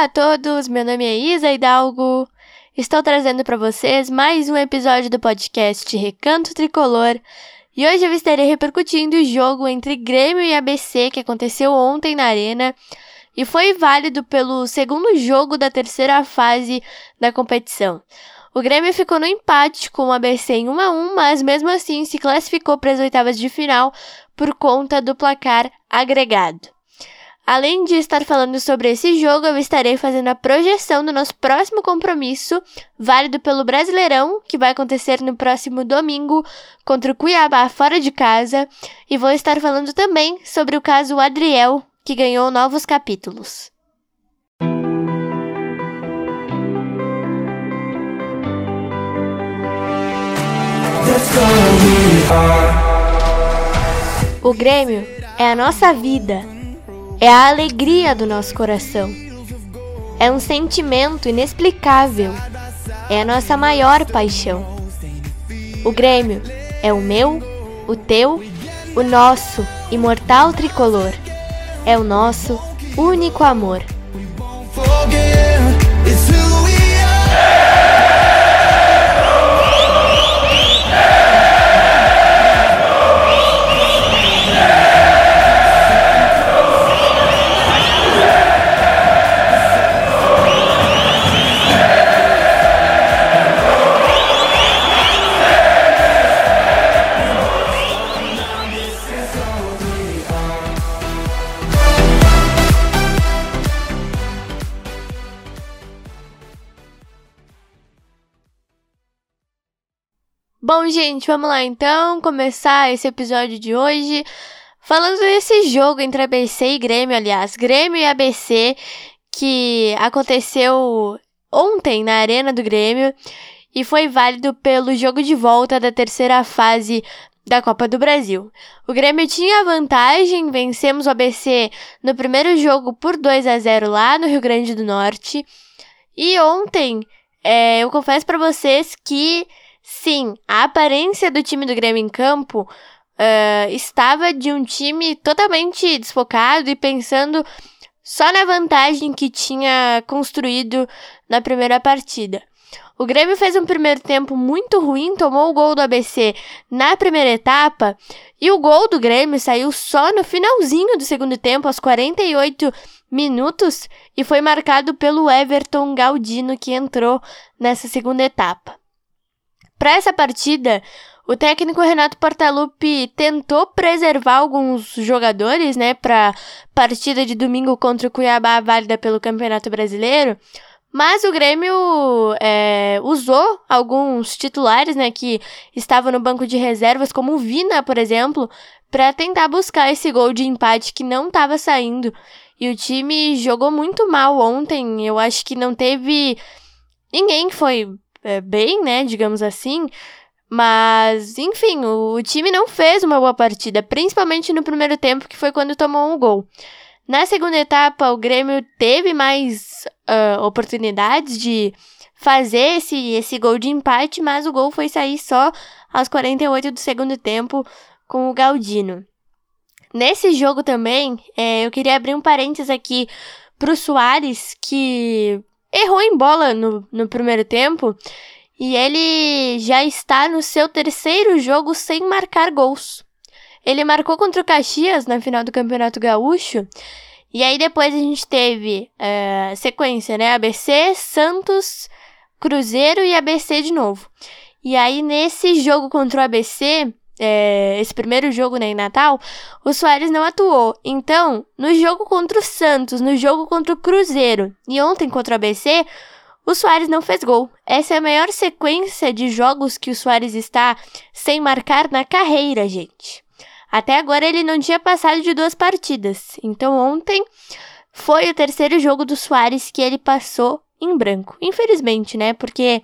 Olá a todos, meu nome é Isa Hidalgo. Estou trazendo para vocês mais um episódio do podcast Recanto Tricolor. E hoje eu estarei repercutindo o jogo entre Grêmio e ABC que aconteceu ontem na Arena e foi válido pelo segundo jogo da terceira fase da competição. O Grêmio ficou no empate com o ABC em 1 a 1, mas mesmo assim se classificou para as oitavas de final por conta do placar agregado. Além de estar falando sobre esse jogo, eu estarei fazendo a projeção do nosso próximo compromisso, válido pelo Brasileirão, que vai acontecer no próximo domingo contra o Cuiabá fora de casa, e vou estar falando também sobre o caso Adriel, que ganhou novos capítulos. O Grêmio é a nossa vida é a alegria do nosso coração. É um sentimento inexplicável. É a nossa maior paixão. O Grêmio é o meu, o teu, o nosso imortal tricolor. É o nosso único amor. Bom, gente, vamos lá então começar esse episódio de hoje falando desse jogo entre ABC e Grêmio, aliás, Grêmio e ABC que aconteceu ontem na Arena do Grêmio e foi válido pelo jogo de volta da terceira fase da Copa do Brasil. O Grêmio tinha vantagem, vencemos o ABC no primeiro jogo por 2 a 0 lá no Rio Grande do Norte. E ontem, é, eu confesso para vocês que Sim, a aparência do time do Grêmio em campo uh, estava de um time totalmente desfocado e pensando só na vantagem que tinha construído na primeira partida. O Grêmio fez um primeiro tempo muito ruim, tomou o gol do ABC na primeira etapa, e o gol do Grêmio saiu só no finalzinho do segundo tempo, aos 48 minutos, e foi marcado pelo Everton Galdino, que entrou nessa segunda etapa. Para essa partida, o técnico Renato Portaluppi tentou preservar alguns jogadores, né, para partida de domingo contra o Cuiabá válida pelo Campeonato Brasileiro. Mas o Grêmio é, usou alguns titulares, né, que estavam no banco de reservas, como o Vina, por exemplo, para tentar buscar esse gol de empate que não estava saindo. E o time jogou muito mal ontem. Eu acho que não teve ninguém que foi é, bem, né, digamos assim. Mas, enfim, o, o, time não fez uma boa partida, principalmente no primeiro tempo, que foi quando tomou um gol. Na segunda etapa, o Grêmio teve mais uh, oportunidades de fazer esse, esse gol de empate, mas o gol foi sair só aos 48 do segundo tempo com o Galdino. Nesse jogo também, é, eu queria abrir um parênteses aqui pro Soares, que errou em bola no, no primeiro tempo e ele já está no seu terceiro jogo sem marcar gols. Ele marcou contra o Caxias na final do Campeonato Gaúcho. E aí depois a gente teve uh, sequência, né? ABC, Santos, Cruzeiro e ABC de novo. E aí nesse jogo contra o ABC, é, esse primeiro jogo né, em Natal, o Soares não atuou. Então, no jogo contra o Santos, no jogo contra o Cruzeiro e ontem contra o ABC, o Soares não fez gol. Essa é a maior sequência de jogos que o Soares está sem marcar na carreira, gente. Até agora ele não tinha passado de duas partidas. Então ontem foi o terceiro jogo do Soares que ele passou em branco. Infelizmente, né? Porque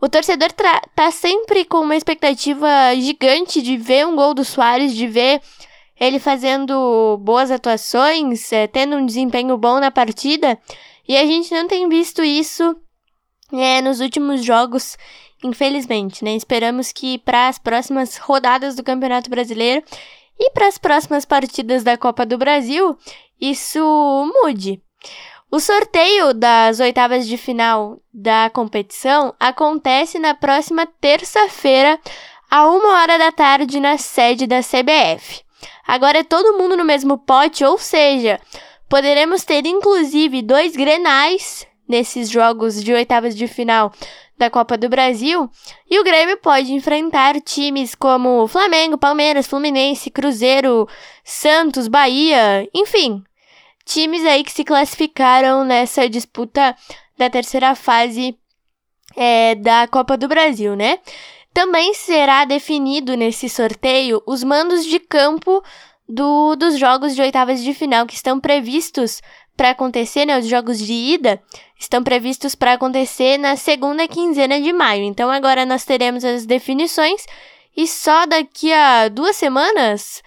o torcedor tá sempre com uma expectativa gigante de ver um gol do Soares, de ver ele fazendo boas atuações, é, tendo um desempenho bom na partida. E a gente não tem visto isso é, nos últimos jogos, infelizmente, né? Esperamos que para as próximas rodadas do Campeonato Brasileiro e para as próximas partidas da Copa do Brasil, isso mude. O sorteio das oitavas de final da competição acontece na próxima terça-feira, a uma hora da tarde, na sede da CBF. Agora é todo mundo no mesmo pote, ou seja, poderemos ter inclusive dois grenais nesses jogos de oitavas de final da Copa do Brasil, e o Grêmio pode enfrentar times como Flamengo, Palmeiras, Fluminense, Cruzeiro, Santos, Bahia, enfim, times aí que se classificaram nessa disputa da terceira fase é, da Copa do Brasil, né? Também será definido nesse sorteio os mandos de campo do, dos jogos de oitavas de final que estão previstos para acontecer, né? Os jogos de ida estão previstos para acontecer na segunda quinzena de maio. Então agora nós teremos as definições e só daqui a duas semanas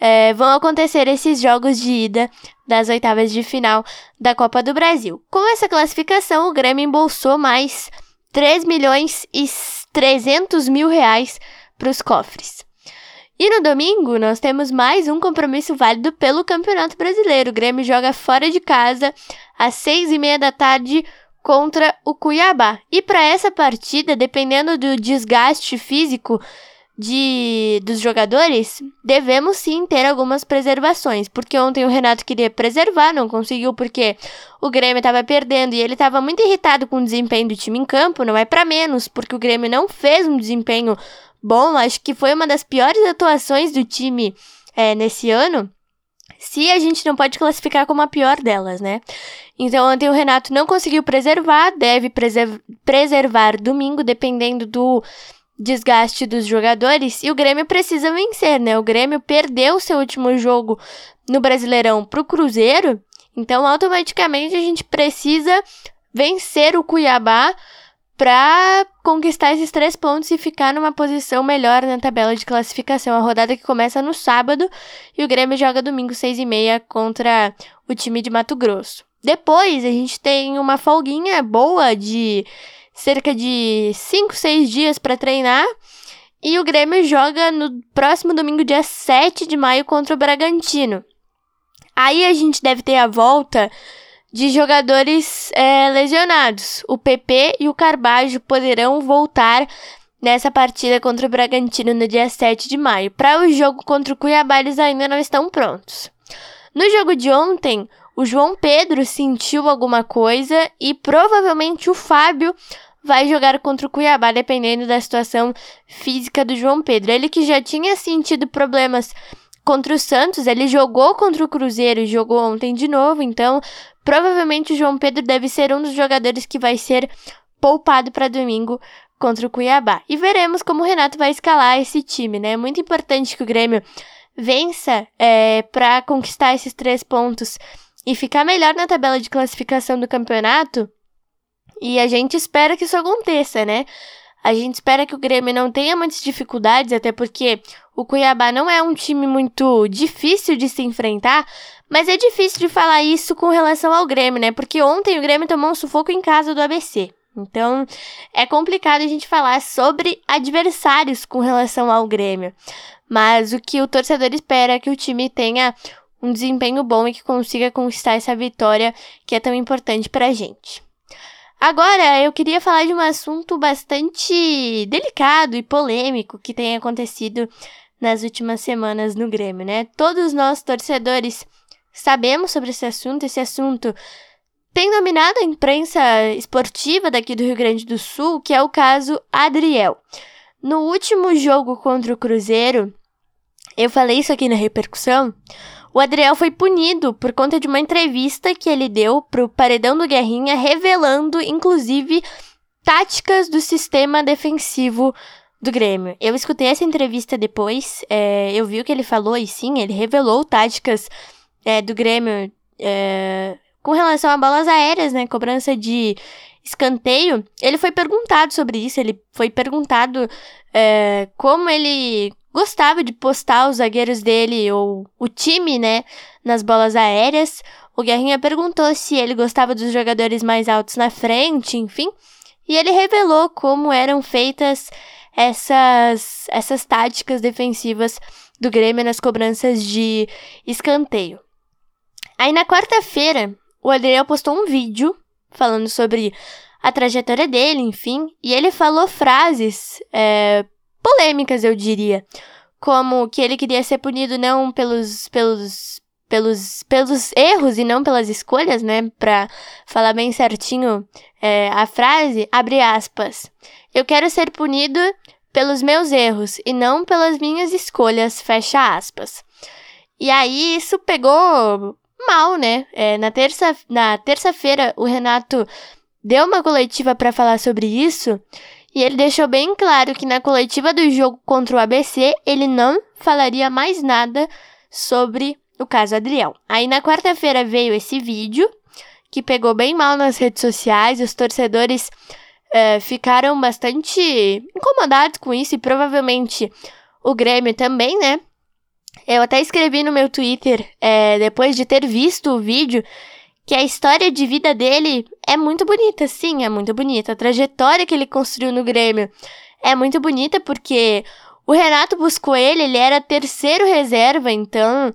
é, vão acontecer esses jogos de ida das oitavas de final da Copa do Brasil. Com essa classificação, o Grêmio embolsou mais 3 milhões e 300 mil reais para os cofres. E no domingo, nós temos mais um compromisso válido pelo Campeonato Brasileiro. O Grêmio joga fora de casa às seis e meia da tarde contra o Cuiabá. E para essa partida, dependendo do desgaste físico de dos jogadores, devemos sim ter algumas preservações, porque ontem o Renato queria preservar, não conseguiu porque o Grêmio estava perdendo e ele estava muito irritado com o desempenho do time em campo, não é para menos, porque o Grêmio não fez um desempenho bom, acho que foi uma das piores atuações do time é, nesse ano. Se a gente não pode classificar como a pior delas, né? Então, ontem o Renato não conseguiu preservar, deve preserv preservar domingo, dependendo do desgaste dos jogadores e o Grêmio precisa vencer, né? O Grêmio perdeu seu último jogo no Brasileirão pro Cruzeiro, então automaticamente a gente precisa vencer o Cuiabá para conquistar esses três pontos e ficar numa posição melhor na tabela de classificação. A rodada que começa no sábado e o Grêmio joga domingo seis e meia contra o time de Mato Grosso. Depois a gente tem uma folguinha boa de cerca de 5, 6 dias para treinar. E o Grêmio joga no próximo domingo, dia 7 de maio, contra o Bragantino. Aí a gente deve ter a volta de jogadores é, lesionados. O PP e o Carbajo poderão voltar nessa partida contra o Bragantino no dia 7 de maio. Para o jogo contra o Cuiabá, eles ainda não estão prontos. No jogo de ontem, o João Pedro sentiu alguma coisa e provavelmente o Fábio vai jogar contra o Cuiabá, dependendo da situação física do João Pedro. Ele que já tinha sentido problemas contra o Santos, ele jogou contra o Cruzeiro e jogou ontem de novo, então provavelmente o João Pedro deve ser um dos jogadores que vai ser poupado para domingo contra o Cuiabá. E veremos como o Renato vai escalar esse time, né? É muito importante que o Grêmio vença é, para conquistar esses três pontos e ficar melhor na tabela de classificação do campeonato. E a gente espera que isso aconteça, né? A gente espera que o Grêmio não tenha muitas dificuldades, até porque o Cuiabá não é um time muito difícil de se enfrentar, mas é difícil de falar isso com relação ao Grêmio, né? Porque ontem o Grêmio tomou um sufoco em casa do ABC. Então, é complicado a gente falar sobre adversários com relação ao Grêmio. Mas o que o torcedor espera é que o time tenha um desempenho bom e que consiga conquistar essa vitória que é tão importante para a gente. Agora, eu queria falar de um assunto bastante delicado e polêmico que tem acontecido nas últimas semanas no Grêmio, né? Todos nós, torcedores, sabemos sobre esse assunto. Esse assunto tem dominado a imprensa esportiva daqui do Rio Grande do Sul, que é o caso Adriel. No último jogo contra o Cruzeiro, eu falei isso aqui na repercussão. O Adriel foi punido por conta de uma entrevista que ele deu pro Paredão do Guerrinha, revelando, inclusive, táticas do sistema defensivo do Grêmio. Eu escutei essa entrevista depois, é, eu vi o que ele falou e sim, ele revelou táticas é, do Grêmio é, com relação a bolas aéreas, né? Cobrança de escanteio. Ele foi perguntado sobre isso, ele foi perguntado é, como ele gostava de postar os zagueiros dele ou o time, né, nas bolas aéreas. O Guerrinha perguntou se ele gostava dos jogadores mais altos na frente, enfim. E ele revelou como eram feitas essas, essas táticas defensivas do Grêmio nas cobranças de escanteio. Aí na quarta-feira, o Adriel postou um vídeo falando sobre a trajetória dele, enfim, e ele falou frases é, polêmicas, eu diria, como que ele queria ser punido não pelos, pelos, pelos, pelos erros e não pelas escolhas, né? Pra falar bem certinho é, a frase, abre aspas. Eu quero ser punido pelos meus erros e não pelas minhas escolhas, fecha aspas. E aí isso pegou mal, né? É, na terça na terça-feira o Renato deu uma coletiva para falar sobre isso e ele deixou bem claro que na coletiva do jogo contra o ABC ele não falaria mais nada sobre o caso Adriel. Aí na quarta-feira veio esse vídeo que pegou bem mal nas redes sociais, os torcedores é, ficaram bastante incomodados com isso e provavelmente o Grêmio também, né? Eu até escrevi no meu Twitter, é, depois de ter visto o vídeo, que a história de vida dele é muito bonita, sim, é muito bonita. A trajetória que ele construiu no Grêmio é muito bonita porque o Renato buscou ele, ele era terceiro reserva, então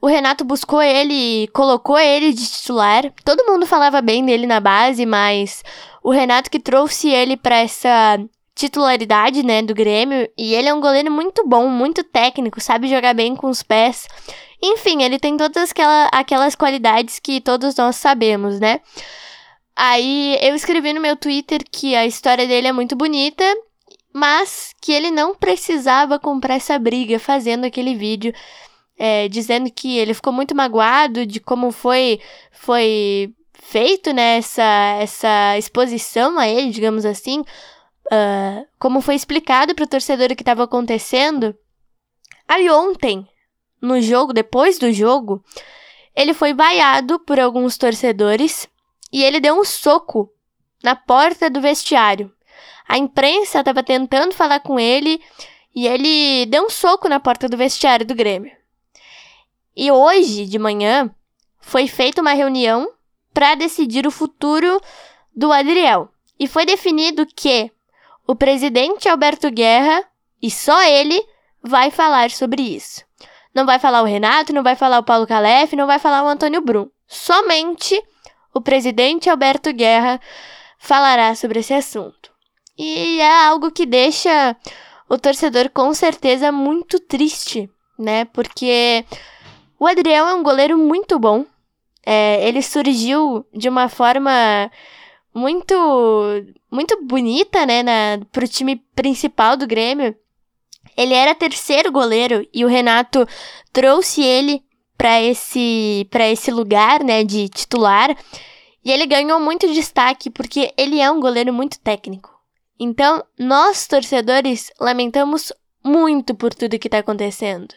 o Renato buscou ele, colocou ele de titular. Todo mundo falava bem dele na base, mas o Renato que trouxe ele para essa titularidade, né, do Grêmio, e ele é um goleiro muito bom, muito técnico, sabe jogar bem com os pés. Enfim, ele tem todas aquela, aquelas qualidades que todos nós sabemos, né? Aí eu escrevi no meu Twitter que a história dele é muito bonita, mas que ele não precisava comprar essa briga fazendo aquele vídeo. É, dizendo que ele ficou muito magoado de como foi foi feito né, essa, essa exposição a ele, digamos assim, uh, como foi explicado para o torcedor o que estava acontecendo. Aí ontem, no jogo, depois do jogo, ele foi vaiado por alguns torcedores e ele deu um soco na porta do vestiário. A imprensa estava tentando falar com ele e ele deu um soco na porta do vestiário do Grêmio. E hoje de manhã foi feita uma reunião para decidir o futuro do Adriel. E foi definido que o presidente Alberto Guerra, e só ele, vai falar sobre isso. Não vai falar o Renato, não vai falar o Paulo Calef, não vai falar o Antônio Brum. Somente o presidente Alberto Guerra falará sobre esse assunto. E é algo que deixa o torcedor com certeza muito triste, né? Porque o Adriel é um goleiro muito bom. É, ele surgiu de uma forma muito muito bonita, né, na, pro time principal do Grêmio. Ele era terceiro goleiro e o Renato trouxe ele para esse para esse lugar, né, de titular. E ele ganhou muito destaque porque ele é um goleiro muito técnico. Então, nós torcedores lamentamos muito por tudo que tá acontecendo.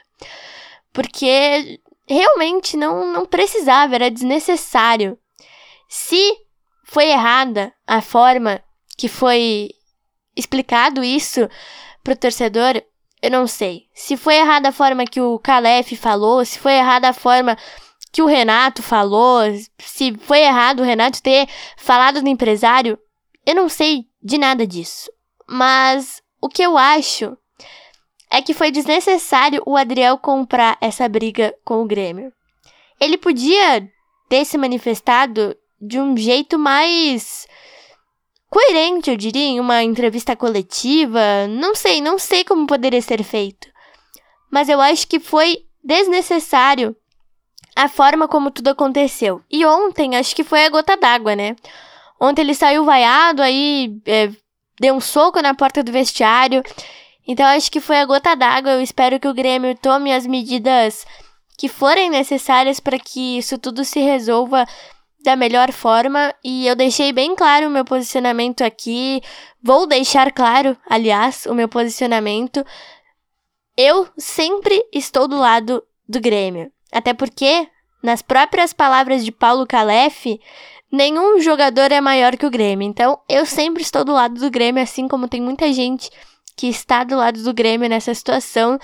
Porque realmente não não precisava, era desnecessário. Se foi errada a forma que foi explicado isso pro torcedor, eu não sei. Se foi errada a forma que o Calef falou, se foi errada a forma que o Renato falou, se foi errado o Renato ter falado do empresário, eu não sei de nada disso. Mas o que eu acho é que foi desnecessário o Adriel comprar essa briga com o Grêmio. Ele podia ter se manifestado de um jeito mais coerente, eu diria, em uma entrevista coletiva. Não sei, não sei como poderia ser feito. Mas eu acho que foi desnecessário a forma como tudo aconteceu. E ontem, acho que foi a gota d'água, né? Ontem ele saiu vaiado, aí é, deu um soco na porta do vestiário. Então acho que foi a gota d'água. Eu espero que o Grêmio tome as medidas que forem necessárias para que isso tudo se resolva da melhor forma e eu deixei bem claro o meu posicionamento aqui. Vou deixar claro, aliás, o meu posicionamento. Eu sempre estou do lado do Grêmio. Até porque, nas próprias palavras de Paulo Calef, nenhum jogador é maior que o Grêmio. Então, eu sempre estou do lado do Grêmio, assim como tem muita gente que está do lado do Grêmio nessa situação.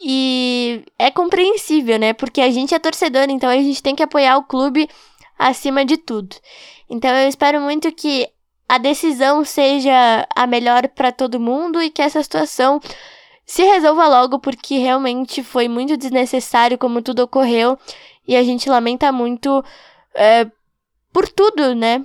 E é compreensível, né? Porque a gente é torcedor, então a gente tem que apoiar o clube acima de tudo. Então eu espero muito que a decisão seja a melhor para todo mundo e que essa situação se resolva logo, porque realmente foi muito desnecessário como tudo ocorreu e a gente lamenta muito é, por tudo, né?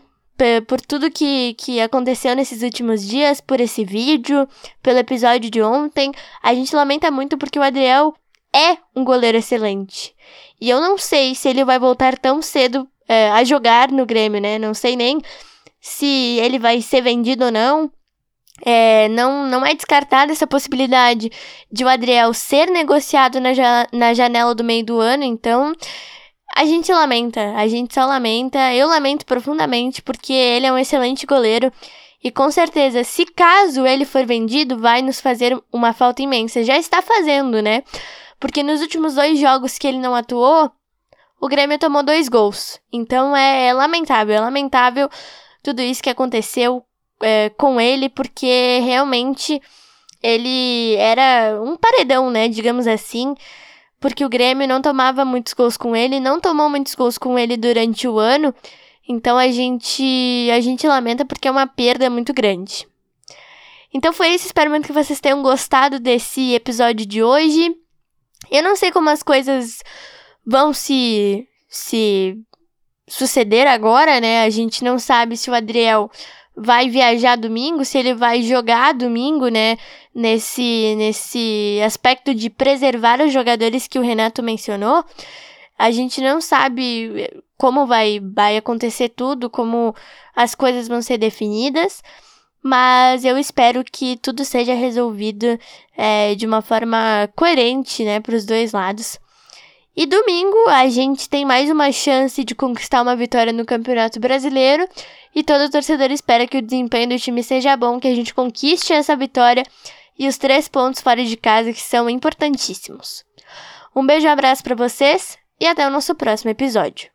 Por tudo que, que aconteceu nesses últimos dias, por esse vídeo, pelo episódio de ontem. A gente lamenta muito porque o Adriel é um goleiro excelente. E eu não sei se ele vai voltar tão cedo é, a jogar no Grêmio, né? Não sei nem se ele vai ser vendido ou não. É, não, não é descartada essa possibilidade de o Adriel ser negociado na, ja na janela do meio do ano, então a gente lamenta, a gente só lamenta, eu lamento profundamente porque ele é um excelente goleiro e com certeza, se caso ele for vendido, vai nos fazer uma falta imensa. Já está fazendo, né? Porque nos últimos dois jogos que ele não atuou, o Grêmio tomou dois gols. Então é, é lamentável, é lamentável tudo isso que aconteceu é, com ele, porque realmente ele era um paredão, né? Digamos assim. Porque o Grêmio não tomava muitos gols com ele, não tomou muitos gols com ele durante o ano. Então a gente a gente lamenta porque é uma perda muito grande. Então foi isso, espero muito que vocês tenham gostado desse episódio de hoje. Eu não sei como as coisas vão se se suceder agora, né? A gente não sabe se o Adriel vai viajar domingo, se ele vai jogar domingo, né? Nesse, nesse aspecto de preservar os jogadores que o Renato mencionou. A gente não sabe como vai, vai acontecer tudo, como as coisas vão ser definidas, mas eu espero que tudo seja resolvido é, de uma forma coerente, né, para os dois lados. E domingo a gente tem mais uma chance de conquistar uma vitória no Campeonato Brasileiro. E todo torcedor espera que o desempenho do time seja bom, que a gente conquiste essa vitória e os três pontos fora de casa que são importantíssimos. Um beijo e um abraço para vocês e até o nosso próximo episódio.